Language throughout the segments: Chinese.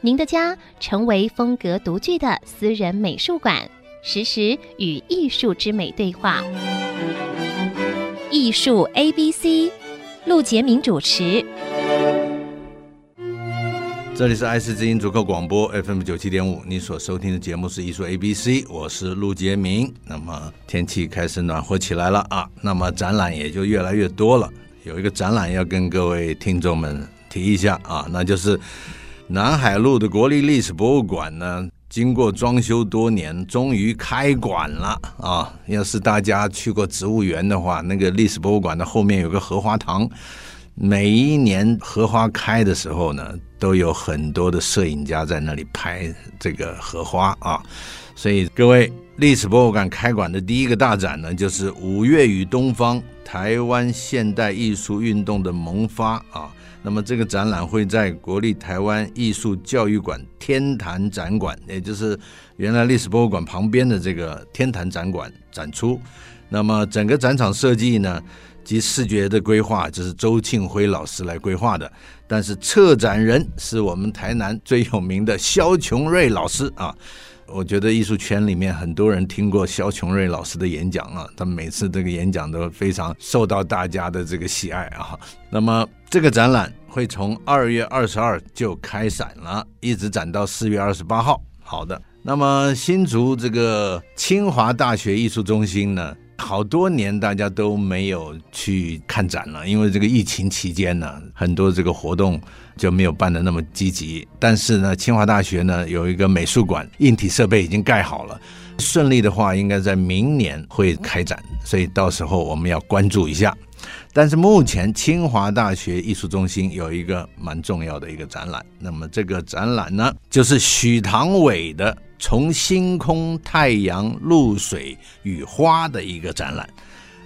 您的家成为风格独具的私人美术馆，实时与艺术之美对话。艺术 A B C，陆杰明主持。这里是爱思之音逐客广播 FM 九七点五，你所收听的节目是艺术 A B C，我是陆杰明。那么天气开始暖和起来了啊，那么展览也就越来越多了。有一个展览要跟各位听众们提一下啊，那就是。南海路的国立历史博物馆呢，经过装修多年，终于开馆了啊！要是大家去过植物园的话，那个历史博物馆的后面有个荷花塘，每一年荷花开的时候呢，都有很多的摄影家在那里拍这个荷花啊。所以各位，历史博物馆开馆的第一个大展呢，就是《五月与东方：台湾现代艺术运动的萌发》啊。那么这个展览会在国立台湾艺术教育馆天坛展馆，也就是原来历史博物馆旁边的这个天坛展馆展出。那么整个展场设计呢，及视觉的规划，就是周庆辉老师来规划的。但是策展人是我们台南最有名的萧琼瑞老师啊。我觉得艺术圈里面很多人听过肖琼瑞老师的演讲啊，他每次这个演讲都非常受到大家的这个喜爱啊。那么这个展览会从二月二十二就开展了，一直展到四月二十八号。好的，那么新竹这个清华大学艺术中心呢，好多年大家都没有去看展了，因为这个疫情期间呢，很多这个活动。就没有办的那么积极，但是呢，清华大学呢有一个美术馆，硬体设备已经盖好了，顺利的话应该在明年会开展，所以到时候我们要关注一下。但是目前清华大学艺术中心有一个蛮重要的一个展览，那么这个展览呢，就是许唐伟的《从星空、太阳、露水与花》的一个展览。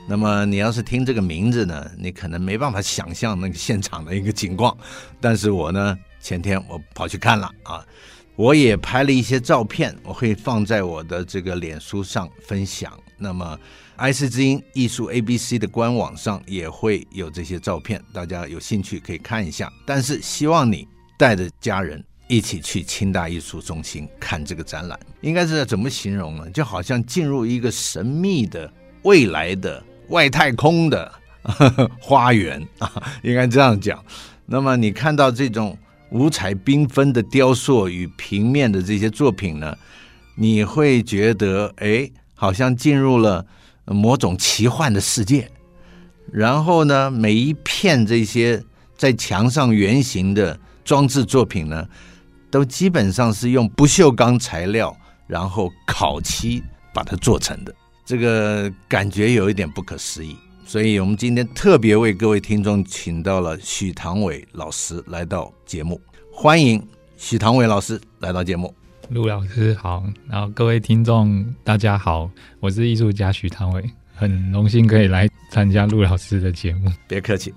那么你要是听这个名字呢，你可能没办法想象那个现场的一个情况。但是我呢，前天我跑去看了啊，我也拍了一些照片，我会放在我的这个脸书上分享。那么爱思之音艺术 ABC 的官网上也会有这些照片，大家有兴趣可以看一下。但是希望你带着家人一起去清大艺术中心看这个展览，应该是怎么形容呢？就好像进入一个神秘的未来的。外太空的花园啊，应该这样讲。那么你看到这种五彩缤纷的雕塑与平面的这些作品呢，你会觉得哎，好像进入了某种奇幻的世界。然后呢，每一片这些在墙上圆形的装置作品呢，都基本上是用不锈钢材料，然后烤漆把它做成的。这个感觉有一点不可思议，所以我们今天特别为各位听众请到了许唐伟老师来到节目，欢迎许唐伟老师来到节目。陆老师好，然后各位听众大家好，我是艺术家徐唐伟，很荣幸可以来参加陆老师的节目。别客气。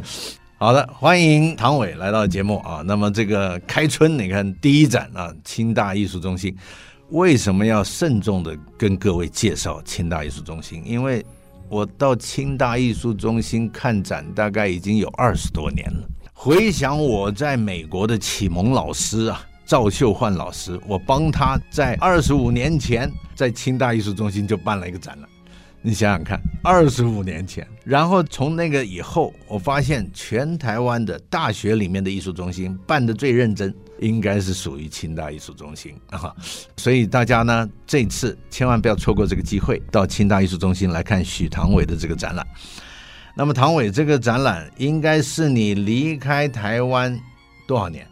好的，欢迎唐伟来到节目啊。那么这个开春，你看第一展啊，清大艺术中心。为什么要慎重的跟各位介绍清大艺术中心？因为我到清大艺术中心看展大概已经有二十多年了。回想我在美国的启蒙老师啊，赵秀焕老师，我帮他在二十五年前在清大艺术中心就办了一个展览。你想想看，二十五年前，然后从那个以后，我发现全台湾的大学里面的艺术中心办的最认真，应该是属于清大艺术中心啊。所以大家呢，这次千万不要错过这个机会，到清大艺术中心来看许唐伟的这个展览。那么唐伟这个展览，应该是你离开台湾多少年？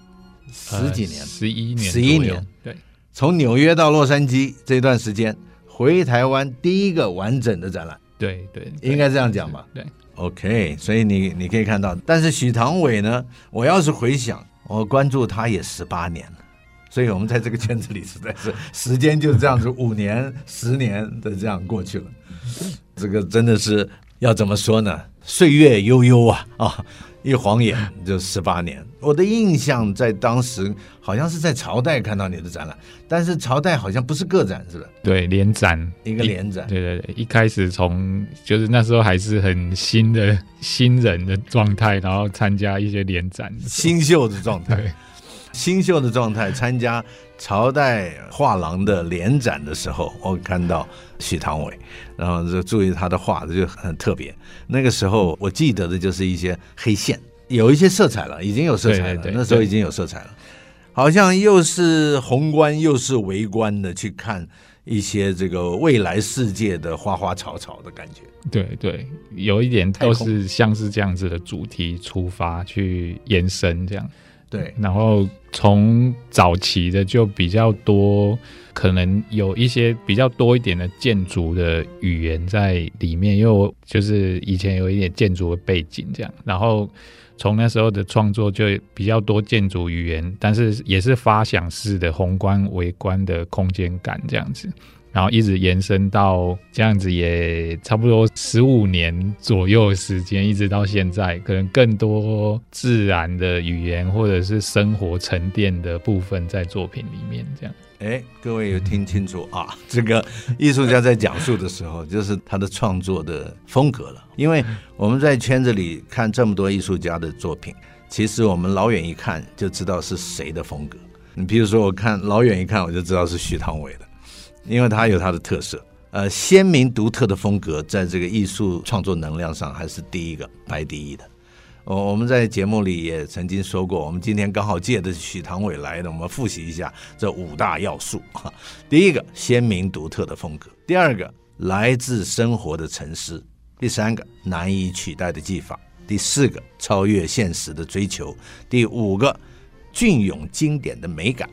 十几年？十一年？十一年？对，从纽约到洛杉矶这段时间。回台湾第一个完整的展览，对对，应该这样讲吧？对，OK，所以你你可以看到，但是许唐伟呢，我要是回想，我关注他也十八年了，所以我们在这个圈子里实在是时间就这样子五年、十年的这样过去了。这个真的是要怎么说呢？岁月悠悠啊啊！一晃眼就十八年。我的印象在当时好像是在朝代看到你的展览，但是朝代好像不是个展，是吧？对，联展，一个联展。对对对，一开始从就是那时候还是很新的新人的状态，然后参加一些联展，新秀的状态，新秀的状态参加朝代画廊的联展的时候，我看到许唐伟，然后就注意他的画，就很特别。那个时候我记得的就是一些黑线，有一些色彩了，已经有色彩了。对对对，那时候已经有色彩了，好像又是宏观又是微观的去看一些这个未来世界的花花草草的感觉。对对，有一点都是像是这样子的主题出发去延伸这样。对，然后从早期的就比较多，可能有一些比较多一点的建筑的语言在里面，因为我就是以前有一点建筑的背景这样，然后从那时候的创作就比较多建筑语言，但是也是发想式的宏观、微观的空间感这样子。然后一直延伸到这样子，也差不多十五年左右时间，一直到现在，可能更多自然的语言或者是生活沉淀的部分在作品里面。这样，哎，各位有听清楚啊？这个艺术家在讲述的时候，就是他的创作的风格了。因为我们在圈子里看这么多艺术家的作品，其实我们老远一看就知道是谁的风格。你比如说，我看老远一看，我就知道是徐唐伟。因为它有它的特色，呃，鲜明独特的风格，在这个艺术创作能量上还是第一个排第一的。我我们在节目里也曾经说过，我们今天刚好借的是许唐伟来的，我们复习一下这五大要素哈。第一个，鲜明独特的风格；第二个，来自生活的沉思；第三个，难以取代的技法；第四个，超越现实的追求；第五个，隽永经典的美感。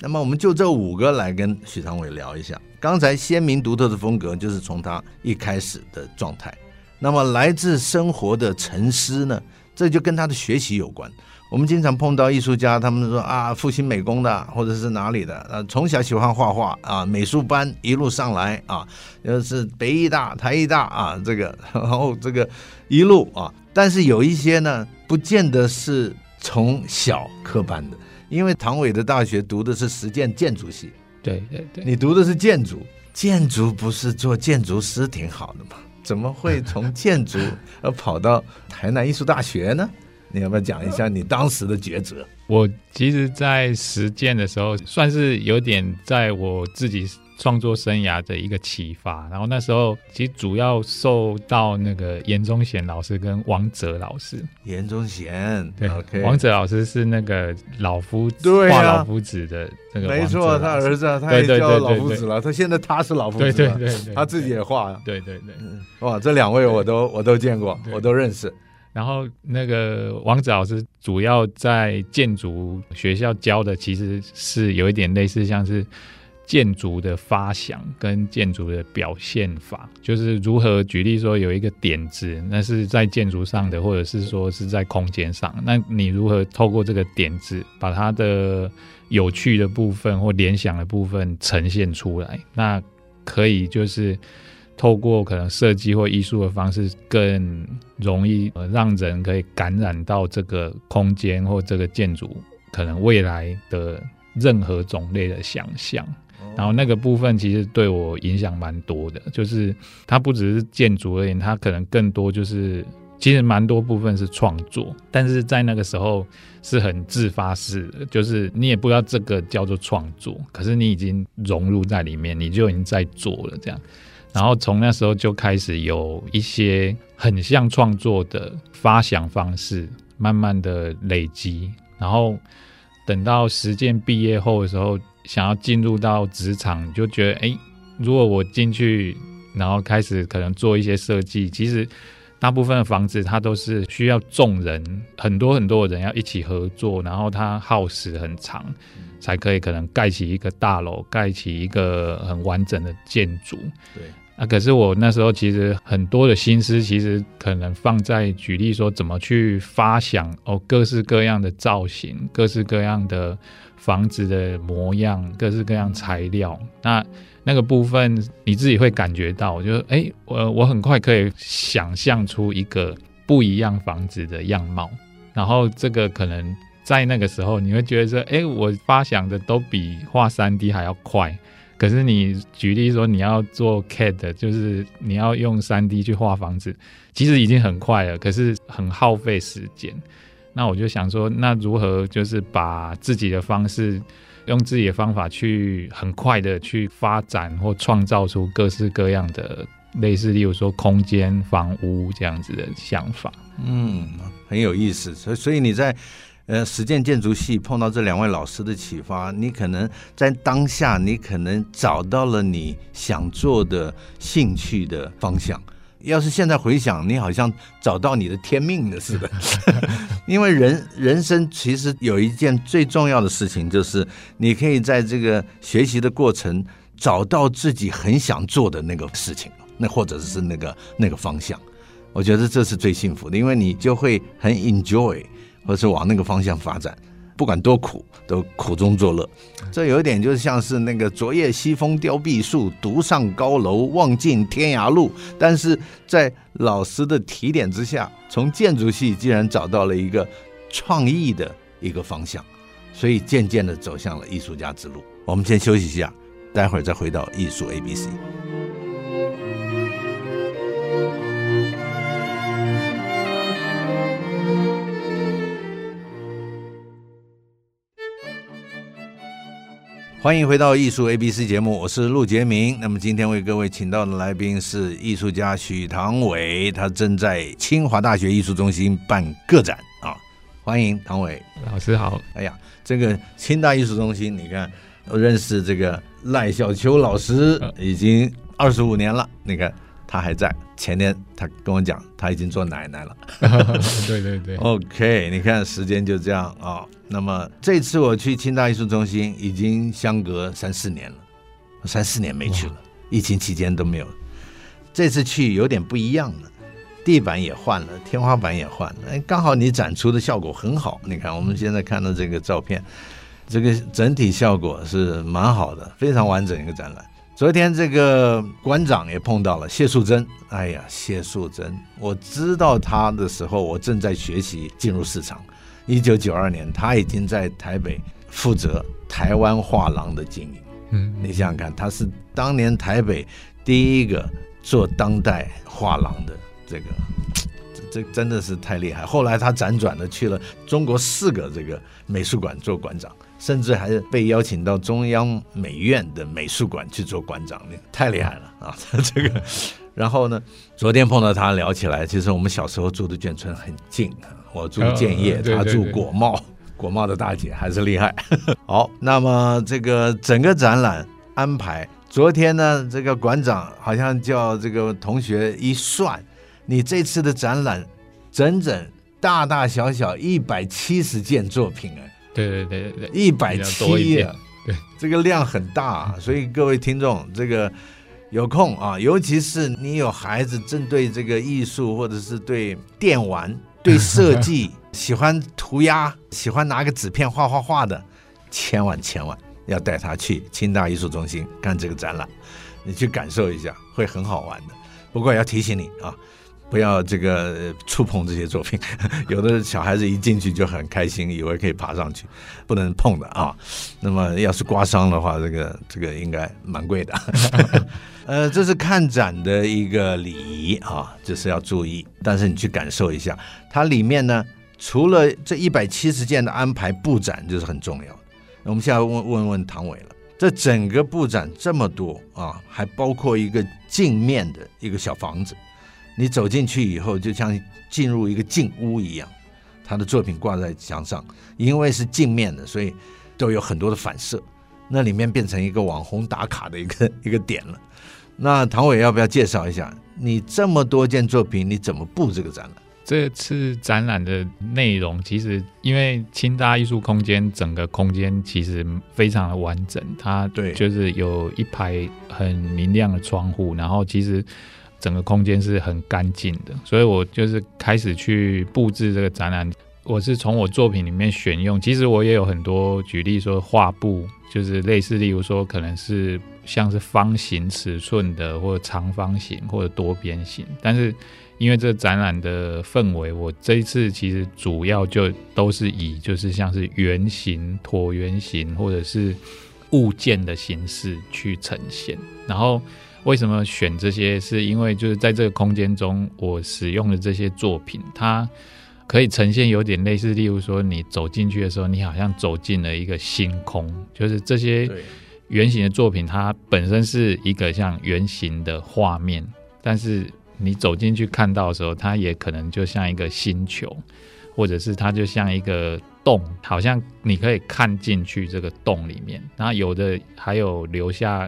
那么我们就这五个来跟许昌伟聊一下。刚才鲜明独特的风格就是从他一开始的状态。那么来自生活的沉思呢，这就跟他的学习有关。我们经常碰到艺术家，他们说啊，复兴美工的或者是哪里的，呃，从小喜欢画画啊，美术班一路上来啊，又是北艺大、台艺大啊，这个然后这个一路啊，但是有一些呢，不见得是从小科班的。因为唐伟的大学读的是实践建筑系，对对对，你读的是建筑，建筑不是做建筑师挺好的吗？怎么会从建筑而跑到台南艺术大学呢？你要不要讲一下你当时的抉择？我其实，在实践的时候，算是有点在我自己。创作生涯的一个启发，然后那时候其实主要受到那个严忠贤老师跟王哲老师。严忠贤，对，okay、王哲老师是那个老夫子对、啊、画老夫子的那个。没错，他儿子他也叫老夫子了。他现在他是老夫子了，对对对，对，他自己也画。对对对，哇，这两位我都我都见过，我都认识。然后那个王哲老师主要在建筑学校教的，其实是有一点类似，像是。建筑的发想跟建筑的表现法，就是如何举例说有一个点子，那是在建筑上的，或者是说是在空间上，那你如何透过这个点子，把它的有趣的部分或联想的部分呈现出来？那可以就是透过可能设计或艺术的方式，更容易让人可以感染到这个空间或这个建筑可能未来的任何种类的想象。然后那个部分其实对我影响蛮多的，就是它不只是建筑而言，它可能更多就是其实蛮多部分是创作，但是在那个时候是很自发式的，就是你也不知道这个叫做创作，可是你已经融入在里面，你就已经在做了这样。然后从那时候就开始有一些很像创作的发想方式，慢慢的累积，然后等到实践毕业后的时候。想要进入到职场，就觉得哎，如果我进去，然后开始可能做一些设计，其实大部分的房子它都是需要众人很多很多的人要一起合作，然后它耗时很长，才可以可能盖起一个大楼，盖起一个很完整的建筑。对，啊，可是我那时候其实很多的心思，其实可能放在举例说怎么去发想哦，各式各样的造型，各式各样的房子的模样，各式各样材料。那那个部分你自己会感觉到，我就哎，我我很快可以想象出一个不一样房子的样貌。然后这个可能在那个时候，你会觉得说，哎，我发想的都比画三 D 还要快。可是你举例说你要做 CAD，就是你要用三 D 去画房子，其实已经很快了，可是很耗费时间。那我就想说，那如何就是把自己的方式，用自己的方法去很快的去发展或创造出各式各样的类似，例如说空间、房屋这样子的想法。嗯，很有意思。所以，所以你在。呃，实践建筑系碰到这两位老师的启发，你可能在当下，你可能找到了你想做的兴趣的方向。要是现在回想，你好像找到你的天命了似的。因为人人生其实有一件最重要的事情，就是你可以在这个学习的过程找到自己很想做的那个事情，那或者是那个那个方向。我觉得这是最幸福的，因为你就会很 enjoy。或是往那个方向发展，不管多苦，都苦中作乐。这有一点就像是那个“昨夜西风凋碧树，独上高楼，望尽天涯路”。但是在老师的提点之下，从建筑系竟然找到了一个创意的一个方向，所以渐渐的走向了艺术家之路。我们先休息一下，待会儿再回到艺术 ABC。欢迎回到艺术 A B C 节目，我是陆杰明。那么今天为各位请到的来宾是艺术家许唐伟，他正在清华大学艺术中心办个展啊！欢迎唐伟老师好。哎呀，这个清大艺术中心，你看我认识这个赖小秋老师已经二十五年了，你看他还在。前天他跟我讲，他已经做奶奶了。对对对。OK，你看时间就这样啊。哦那么这次我去清大艺术中心，已经相隔三四年了，三四年没去了，疫情期间都没有。这次去有点不一样了，地板也换了，天花板也换了。哎，刚好你展出的效果很好，你看我们现在看到这个照片，这个整体效果是蛮好的，非常完整一个展览。昨天这个馆长也碰到了谢素珍，哎呀，谢素珍，我知道他的时候，我正在学习进入市场。一九九二年，他已经在台北负责台湾画廊的经营。嗯，你想想看，他是当年台北第一个做当代画廊的这个，这这真的是太厉害。后来他辗转的去了中国四个这个美术馆做馆长，甚至还是被邀请到中央美院的美术馆去做馆长，太厉害了啊！这个，然后呢，昨天碰到他聊起来，其实我们小时候住的眷村很近啊。我住建业，他住国贸，国贸的大姐还是厉害。好，那么这个整个展览安排，昨天呢，这个馆长好像叫这个同学一算，你这次的展览整整大大小小一百七十件作品哎，对对对对对，一百七啊，对，这个量很大啊，所以各位听众这个有空啊，尤其是你有孩子，针对这个艺术或者是对电玩。对设计 喜欢涂鸦，喜欢拿个纸片画画画的，千万千万要带他去清大艺术中心看这个展览，你去感受一下，会很好玩的。不过要提醒你啊，不要这个触碰这些作品，有的小孩子一进去就很开心，以为可以爬上去，不能碰的啊。那么要是刮伤的话，这个这个应该蛮贵的。呃，这是看展的一个礼仪啊，就是要注意。但是你去感受一下，它里面呢，除了这一百七十件的安排布展，就是很重要的。我们现在问问问唐伟了，这整个布展这么多啊，还包括一个镜面的一个小房子，你走进去以后，就像进入一个镜屋一样。他的作品挂在墙上，因为是镜面的，所以都有很多的反射，那里面变成一个网红打卡的一个 一个点了。那唐伟要不要介绍一下你这么多件作品，你怎么布这个展览？这次展览的内容，其实因为清大艺术空间整个空间其实非常的完整，它对，就是有一排很明亮的窗户，然后其实整个空间是很干净的，所以我就是开始去布置这个展览。我是从我作品里面选用，其实我也有很多举例说画布，就是类似，例如说可能是像是方形尺寸的，或者长方形，或者多边形，但是。因为这个展览的氛围，我这一次其实主要就都是以就是像是圆形、椭圆形或者是物件的形式去呈现。然后为什么选这些？是因为就是在这个空间中，我使用的这些作品，它可以呈现有点类似，例如说你走进去的时候，你好像走进了一个星空。就是这些圆形的作品，它本身是一个像圆形的画面，但是。你走进去看到的时候，它也可能就像一个星球，或者是它就像一个洞，好像你可以看进去这个洞里面。然后有的还有留下，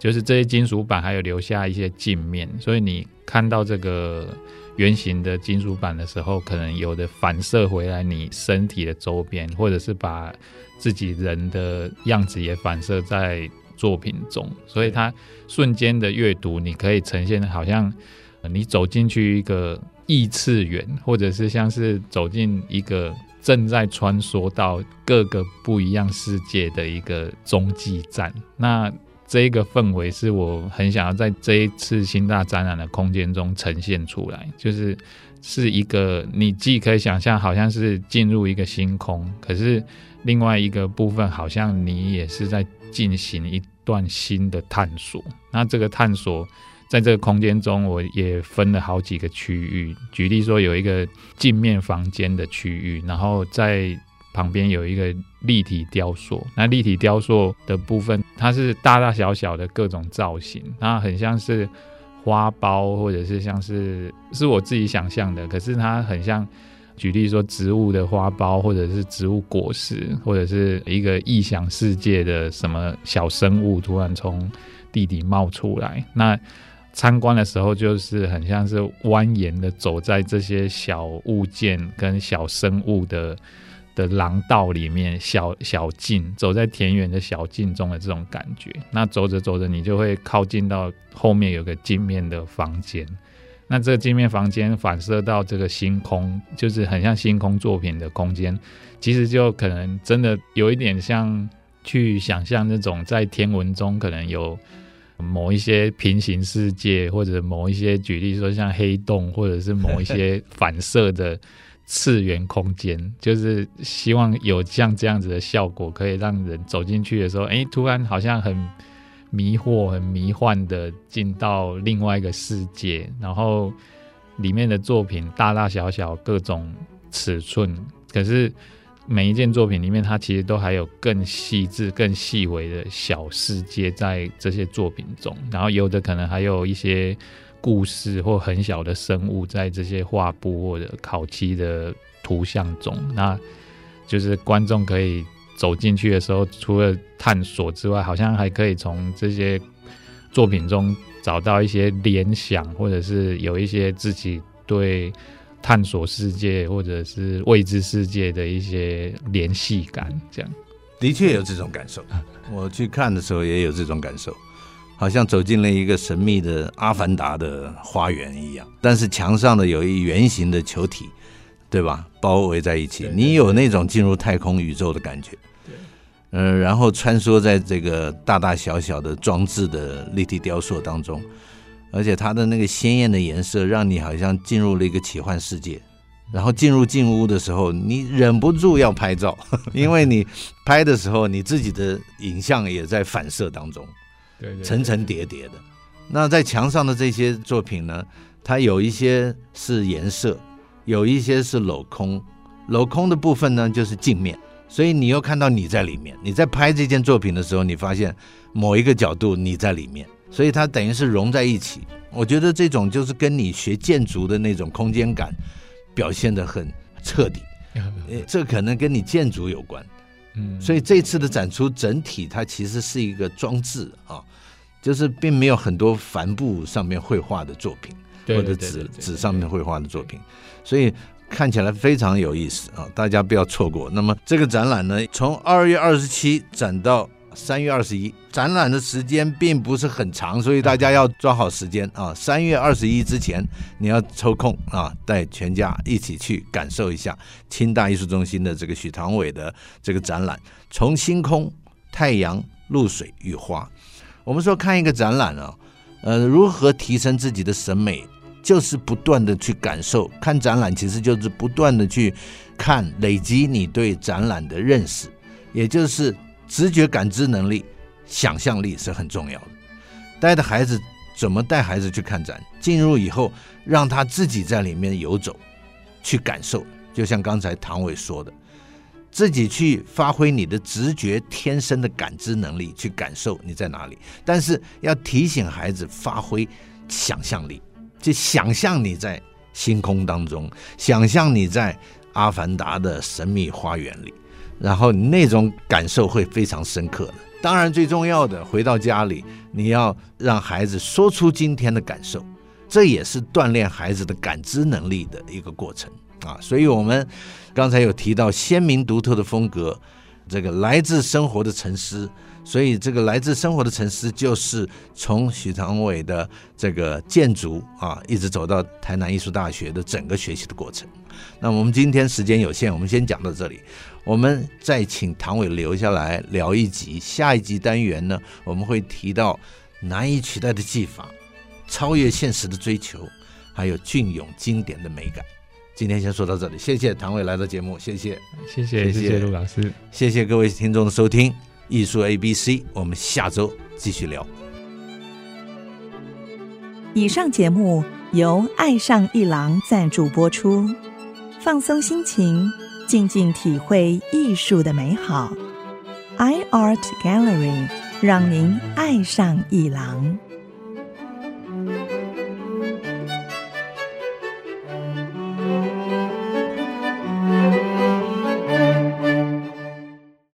就是这些金属板还有留下一些镜面，所以你看到这个圆形的金属板的时候，可能有的反射回来你身体的周边，或者是把自己人的样子也反射在作品中，所以它瞬间的阅读，你可以呈现好像。你走进去一个异次元，或者是像是走进一个正在穿梭到各个不一样世界的一个中继站。那这一个氛围是我很想要在这一次新大展览的空间中呈现出来，就是是一个你既可以想象好像是进入一个星空，可是另外一个部分好像你也是在进行一段新的探索。那这个探索。在这个空间中，我也分了好几个区域。举例说，有一个镜面房间的区域，然后在旁边有一个立体雕塑。那立体雕塑的部分，它是大大小小的各种造型，它很像是花苞，或者是像是是我自己想象的。可是它很像，举例说植物的花苞，或者是植物果实，或者是一个异想世界的什么小生物突然从地底冒出来。那参观的时候，就是很像是蜿蜒的走在这些小物件跟小生物的的廊道里面，小小径，走在田园的小径中的这种感觉。那走着走着，你就会靠近到后面有个镜面的房间。那这个镜面房间反射到这个星空，就是很像星空作品的空间。其实就可能真的有一点像去想象那种在天文中可能有。某一些平行世界，或者某一些举例说像黑洞，或者是某一些 反射的次元空间，就是希望有像这样子的效果，可以让人走进去的时候，哎，突然好像很迷惑、很迷幻的进到另外一个世界，然后里面的作品大大小小各种尺寸，可是。每一件作品里面，它其实都还有更细致、更细微的小世界在这些作品中，然后有的可能还有一些故事或很小的生物在这些画布或者烤漆的图像中。那就是观众可以走进去的时候，除了探索之外，好像还可以从这些作品中找到一些联想，或者是有一些自己对。探索世界或者是未知世界的一些联系感，这样的确有这种感受。我去看的时候也有这种感受，好像走进了一个神秘的阿凡达的花园一样。但是墙上的有一圆形的球体，对吧？包围在一起，你有那种进入太空宇宙的感觉。对，嗯，然后穿梭在这个大大小小的装置的立体雕塑当中。而且它的那个鲜艳的颜色，让你好像进入了一个奇幻世界。然后进入进屋的时候，你忍不住要拍照，因为你拍的时候，你自己的影像也在反射当中，对，层层叠叠的。那在墙上的这些作品呢，它有一些是颜色，有一些是镂空。镂空的部分呢，就是镜面，所以你又看到你在里面。你在拍这件作品的时候，你发现某一个角度你在里面。所以它等于是融在一起，我觉得这种就是跟你学建筑的那种空间感表现得很彻底，这可能跟你建筑有关，嗯，所以这次的展出整体它其实是一个装置啊，就是并没有很多帆布上面绘画的作品，或者纸纸上面绘画的作品，所以看起来非常有意思啊！大家不要错过。那么这个展览呢，从二月二十七展到三月二十一，展览的时间并不是很长，所以大家要抓好时间啊！三月二十一之前，你要抽空啊，带全家一起去感受一下清大艺术中心的这个许唐伟的这个展览，从星空、太阳、露水与花。我们说看一个展览啊，呃，如何提升自己的审美，就是不断的去感受。看展览其实就是不断的去看，累积你对展览的认识，也就是直觉感知能力、想象力是很重要的。带着孩子怎么带孩子去看展？进入以后，让他自己在里面游走，去感受。就像刚才唐伟说的。自己去发挥你的直觉、天生的感知能力，去感受你在哪里。但是要提醒孩子发挥想象力，去想象你在星空当中，想象你在阿凡达的神秘花园里，然后那种感受会非常深刻的。当然，最重要的，回到家里，你要让孩子说出今天的感受，这也是锻炼孩子的感知能力的一个过程。啊，所以我们刚才有提到鲜明独特的风格，这个来自生活的沉思，所以这个来自生活的沉思就是从许唐伟的这个建筑啊，一直走到台南艺术大学的整个学习的过程。那我们今天时间有限，我们先讲到这里，我们再请唐伟留下来聊一集，下一集单元呢，我们会提到难以取代的技法，超越现实的追求，还有隽永经典的美感。今天先说到这里，谢谢唐伟来到节目，谢谢，谢谢，谢谢陆老师，谢谢各位听众的收听，艺术 A B C，我们下周继续聊。以上节目由爱上一郎赞助播出，放松心情，静静体会艺术的美好。iArt Gallery 让您爱上艺廊。